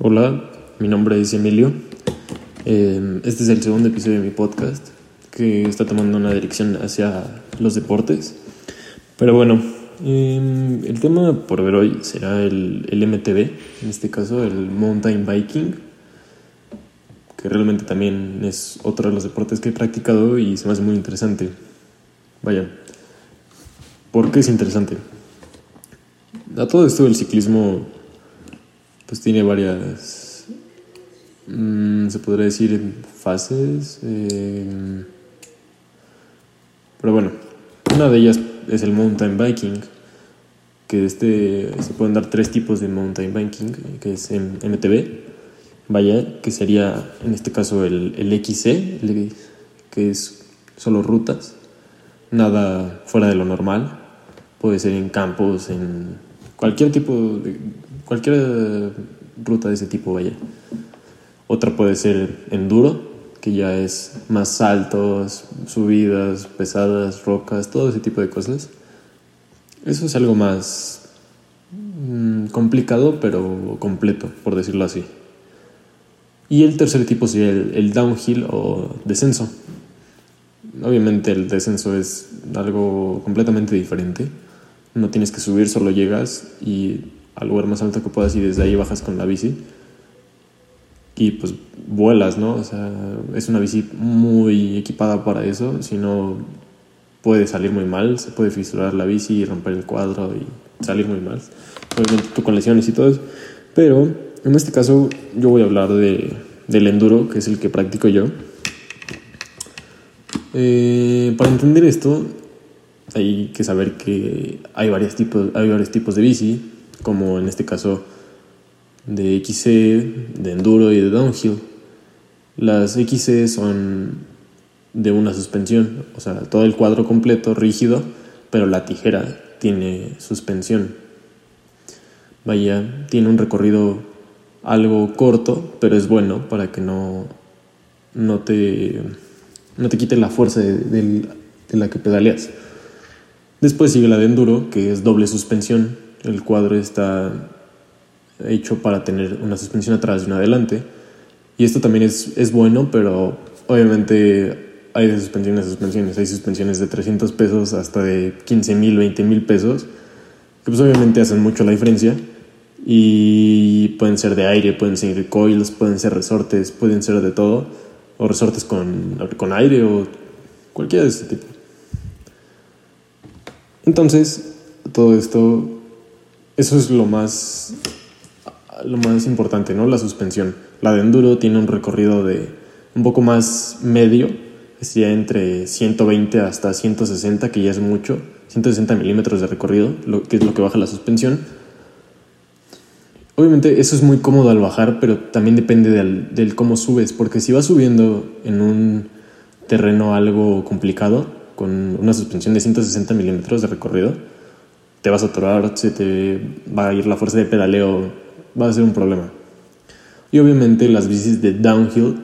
Hola, mi nombre es Emilio. Eh, Este es el segundo episodio de mi podcast que está tomando una dirección hacia los deportes. Pero bueno, eh, el tema por ver hoy será el, el MTB, en este caso el mountain biking, que realmente también es otro de los deportes que he practicado y se me hace muy interesante. Vaya, ¿por qué es interesante? A todo esto el ciclismo pues tiene varias, mm, se podría decir, fases. eh, pero bueno, una de ellas es el mountain biking, que este se pueden dar tres tipos de mountain biking, que es en MTB, vaya, que sería en este caso el, el XC, que es solo rutas, nada fuera de lo normal, puede ser en campos, en cualquier tipo de cualquier ruta de ese tipo vaya. Otra puede ser enduro, que ya es más saltos, subidas, pesadas, rocas, todo ese tipo de cosas. Eso es algo más mm, complicado, pero completo, por decirlo así. Y el tercer tipo sería el, el downhill o descenso. Obviamente el descenso es algo completamente diferente. No tienes que subir, solo llegas y al lugar más alto que puedas y desde ahí bajas con la bici. Y pues vuelas, ¿no? O sea, es una bici muy equipada para eso. Si no, puede salir muy mal. Se puede fisurar la bici y romper el cuadro y salir muy mal. Obviamente tú con lesiones y todo eso. Pero en este caso yo voy a hablar de, del enduro, que es el que practico yo. Eh, para entender esto, hay que saber que hay varios tipos, hay varios tipos de bici, como en este caso de XC, de enduro y de downhill. Las XC son de una suspensión, o sea, todo el cuadro completo rígido, pero la tijera tiene suspensión. Vaya, tiene un recorrido algo corto, pero es bueno para que no, no, te, no te quite la fuerza de, de la que pedaleas. Después sigue la de enduro, que es doble suspensión. El cuadro está hecho para tener una suspensión atrás y una adelante. Y esto también es, es bueno, pero obviamente hay de suspensiones a suspensiones. Hay suspensiones de 300 pesos hasta de 15 mil, 20 mil pesos, que pues obviamente hacen mucho la diferencia. Y pueden ser de aire, pueden ser coils, pueden ser resortes, pueden ser de todo. O resortes con, con aire o cualquiera de este tipo. Entonces, todo esto, eso es lo más, lo más importante, ¿no? La suspensión. La de enduro tiene un recorrido de un poco más medio, que sería entre 120 hasta 160, que ya es mucho, 160 milímetros de recorrido, lo que es lo que baja la suspensión. Obviamente eso es muy cómodo al bajar, pero también depende del, del cómo subes, porque si vas subiendo en un terreno algo complicado, con una suspensión de 160 milímetros de recorrido, te vas a atorar, se te va a ir la fuerza de pedaleo, va a ser un problema. Y obviamente las bicis de downhill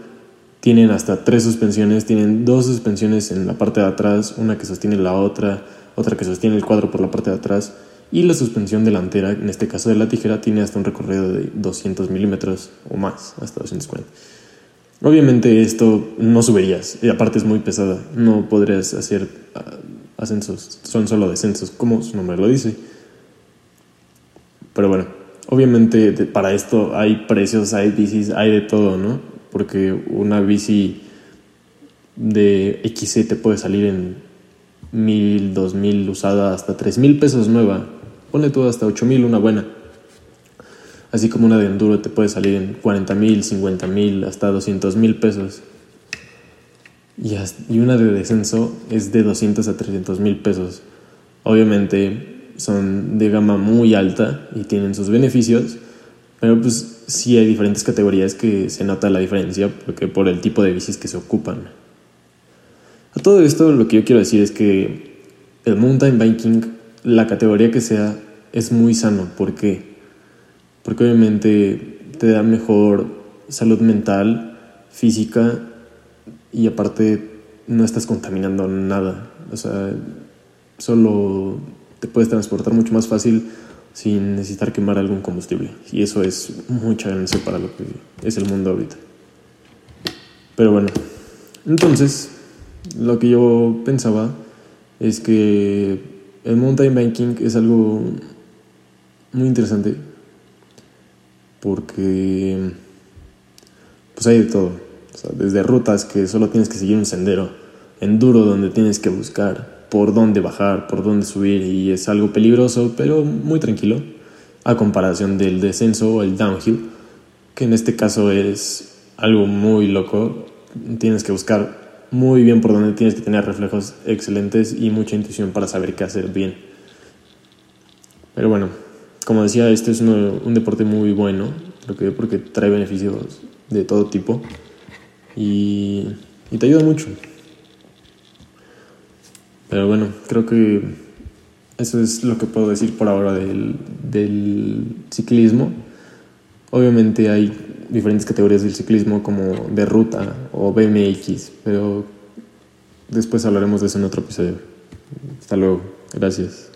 tienen hasta tres suspensiones, tienen dos suspensiones en la parte de atrás, una que sostiene la otra, otra que sostiene el cuadro por la parte de atrás, y la suspensión delantera, en este caso de la tijera, tiene hasta un recorrido de 200 milímetros o más, hasta 240. Obviamente esto no subirías, y aparte es muy pesada, no podrías hacer ah, ascensos, son solo descensos, como su nombre lo dice. Pero bueno, obviamente para esto hay precios, hay bicis, hay de todo, ¿no? Porque una bici de XC te puede salir en mil, dos mil usada, hasta tres mil pesos nueva. Ponle tú hasta ocho mil una buena. Así como una de enduro te puede salir en 40 mil, 50 mil, hasta 200 mil pesos. Y, y una de descenso es de 200 a 300 mil pesos. Obviamente son de gama muy alta y tienen sus beneficios, pero pues sí hay diferentes categorías que se nota la diferencia porque por el tipo de bicis que se ocupan. A todo esto lo que yo quiero decir es que el mountain biking, la categoría que sea, es muy sano. ¿Por qué? Porque obviamente te da mejor salud mental, física y aparte no estás contaminando nada. O sea, solo te puedes transportar mucho más fácil sin necesitar quemar algún combustible. Y eso es mucha ganancia para lo que es el mundo ahorita. Pero bueno, entonces, lo que yo pensaba es que el mountain biking es algo muy interesante porque pues hay de todo, desde rutas que solo tienes que seguir un sendero, enduro donde tienes que buscar por dónde bajar, por dónde subir y es algo peligroso pero muy tranquilo a comparación del descenso o el downhill, que en este caso es algo muy loco, tienes que buscar muy bien por donde tienes que tener reflejos excelentes y mucha intuición para saber qué hacer bien. Pero bueno, como decía, este es un deporte muy bueno, que porque trae beneficios de todo tipo y, y te ayuda mucho. Pero bueno, creo que eso es lo que puedo decir por ahora del, del ciclismo. Obviamente hay diferentes categorías del ciclismo como de ruta o BMX, pero después hablaremos de eso en otro episodio. Hasta luego, gracias.